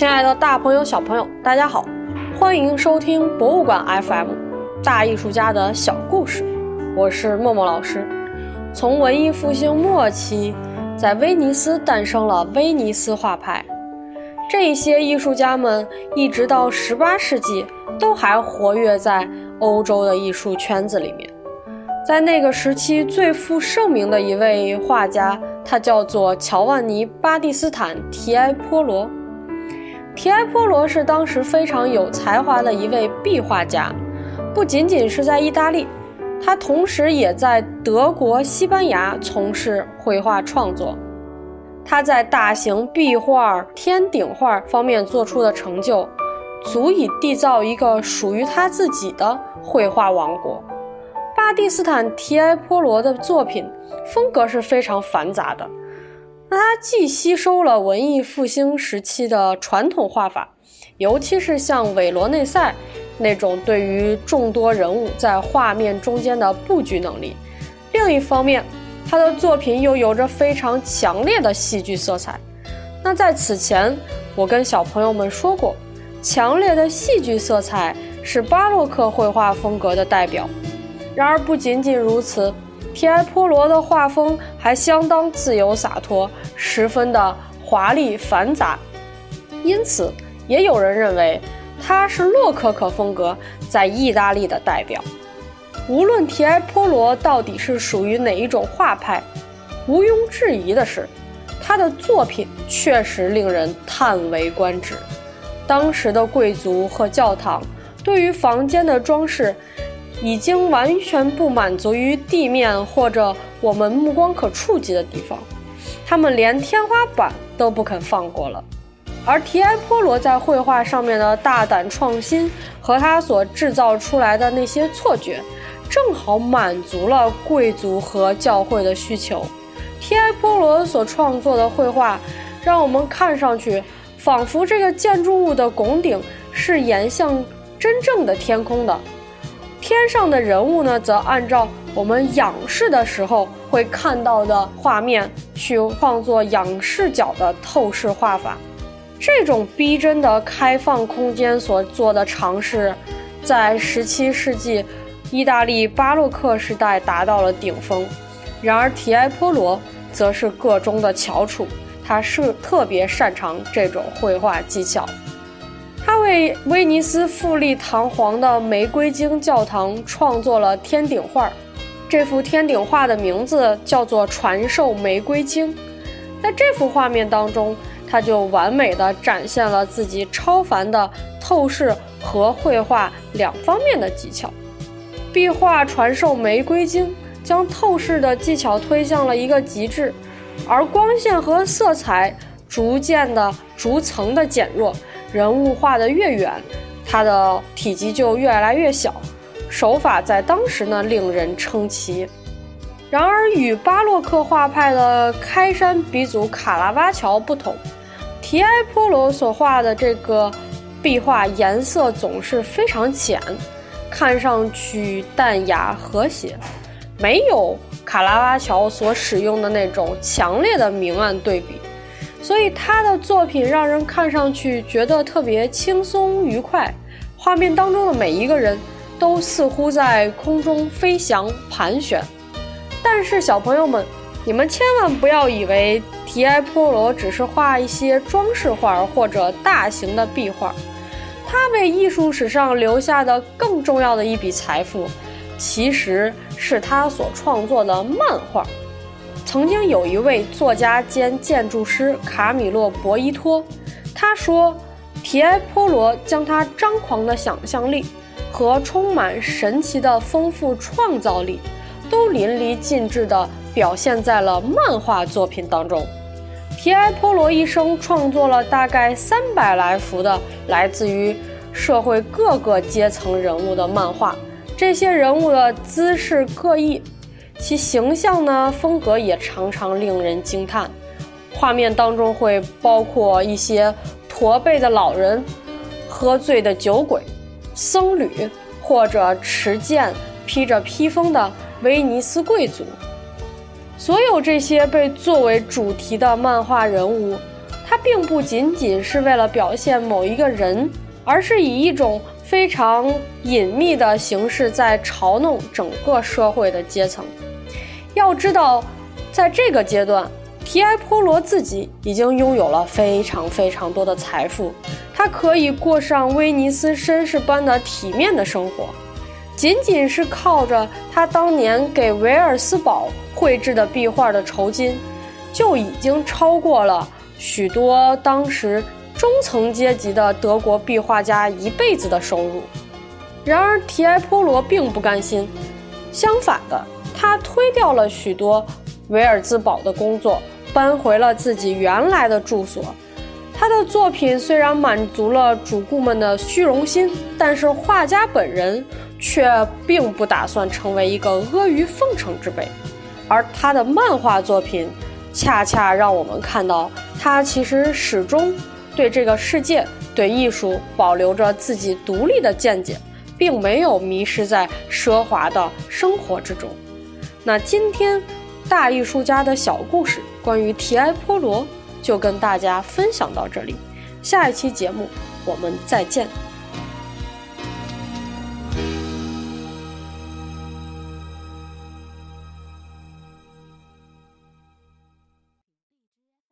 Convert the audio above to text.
亲爱的大朋友、小朋友，大家好，欢迎收听博物馆 FM，大艺术家的小故事。我是默默老师。从文艺复兴末期，在威尼斯诞生了威尼斯画派。这些艺术家们一直到18世纪都还活跃在欧洲的艺术圈子里面。在那个时期最负盛名的一位画家，他叫做乔万尼·巴蒂斯坦·提埃波罗。提埃波罗是当时非常有才华的一位壁画家，不仅仅是在意大利，他同时也在德国、西班牙从事绘画创作。他在大型壁画、天顶画方面做出的成就，足以缔造一个属于他自己的绘画王国。巴蒂斯坦·提埃波罗的作品风格是非常繁杂的。那它既吸收了文艺复兴时期的传统画法，尤其是像韦罗内塞那种对于众多人物在画面中间的布局能力；另一方面，他的作品又有着非常强烈的戏剧色彩。那在此前，我跟小朋友们说过，强烈的戏剧色彩是巴洛克绘画风格的代表。然而，不仅仅如此。提埃波罗的画风还相当自由洒脱，十分的华丽繁杂，因此也有人认为他是洛可可风格在意大利的代表。无论提埃波罗到底是属于哪一种画派，毋庸置疑的是，他的作品确实令人叹为观止。当时的贵族和教堂对于房间的装饰。已经完全不满足于地面或者我们目光可触及的地方，他们连天花板都不肯放过了。而提埃波罗在绘画上面的大胆创新和他所制造出来的那些错觉，正好满足了贵族和教会的需求。提埃波罗所创作的绘画，让我们看上去仿佛这个建筑物的拱顶是沿向真正的天空的。天上的人物呢，则按照我们仰视的时候会看到的画面去创作仰视角的透视画法。这种逼真的开放空间所做的尝试，在17世纪意大利巴洛克时代达到了顶峰。然而，提埃波罗则是个中的翘楚，他是特别擅长这种绘画技巧。为威尼斯富丽堂皇的玫瑰经教堂创作了天顶画，这幅天顶画的名字叫做《传授玫瑰经》。在这幅画面当中，他就完美的展现了自己超凡的透视和绘画两方面的技巧。壁画《传授玫瑰经》将透视的技巧推向了一个极致，而光线和色彩逐渐的逐层的减弱。人物画得越远，它的体积就越来越小，手法在当时呢令人称奇。然而，与巴洛克画派的开山鼻祖卡拉瓦乔不同，提埃波罗所画的这个壁画颜色总是非常浅，看上去淡雅和谐，没有卡拉瓦乔所使用的那种强烈的明暗对比。所以他的作品让人看上去觉得特别轻松愉快，画面当中的每一个人都似乎在空中飞翔盘旋。但是小朋友们，你们千万不要以为提埃波罗只是画一些装饰画或者大型的壁画，他为艺术史上留下的更重要的一笔财富，其实是他所创作的漫画。曾经有一位作家兼建筑师卡米洛·博伊托，他说，提埃波罗将他张狂的想象力和充满神奇的丰富创造力，都淋漓尽致地表现在了漫画作品当中。提埃波罗一生创作了大概三百来幅的来自于社会各个阶层人物的漫画，这些人物的姿势各异。其形象呢，风格也常常令人惊叹。画面当中会包括一些驼背的老人、喝醉的酒鬼、僧侣，或者持剑、披着披风的威尼斯贵族。所有这些被作为主题的漫画人物，它并不仅仅是为了表现某一个人，而是以一种非常隐秘的形式在嘲弄整个社会的阶层。要知道，在这个阶段，提埃波罗自己已经拥有了非常非常多的财富，他可以过上威尼斯绅士般的体面的生活。仅仅是靠着他当年给维尔斯堡绘制的壁画的酬金，就已经超过了许多当时中层阶级的德国壁画家一辈子的收入。然而，提埃波罗并不甘心，相反的，他推掉了许多维尔兹堡的工作，搬回了自己原来的住所。他的作品虽然满足了主顾们的虚荣心，但是画家本人。却并不打算成为一个阿谀奉承之辈，而他的漫画作品，恰恰让我们看到他其实始终对这个世界、对艺术保留着自己独立的见解，并没有迷失在奢华的生活之中。那今天大艺术家的小故事，关于提埃波罗，就跟大家分享到这里。下一期节目我们再见。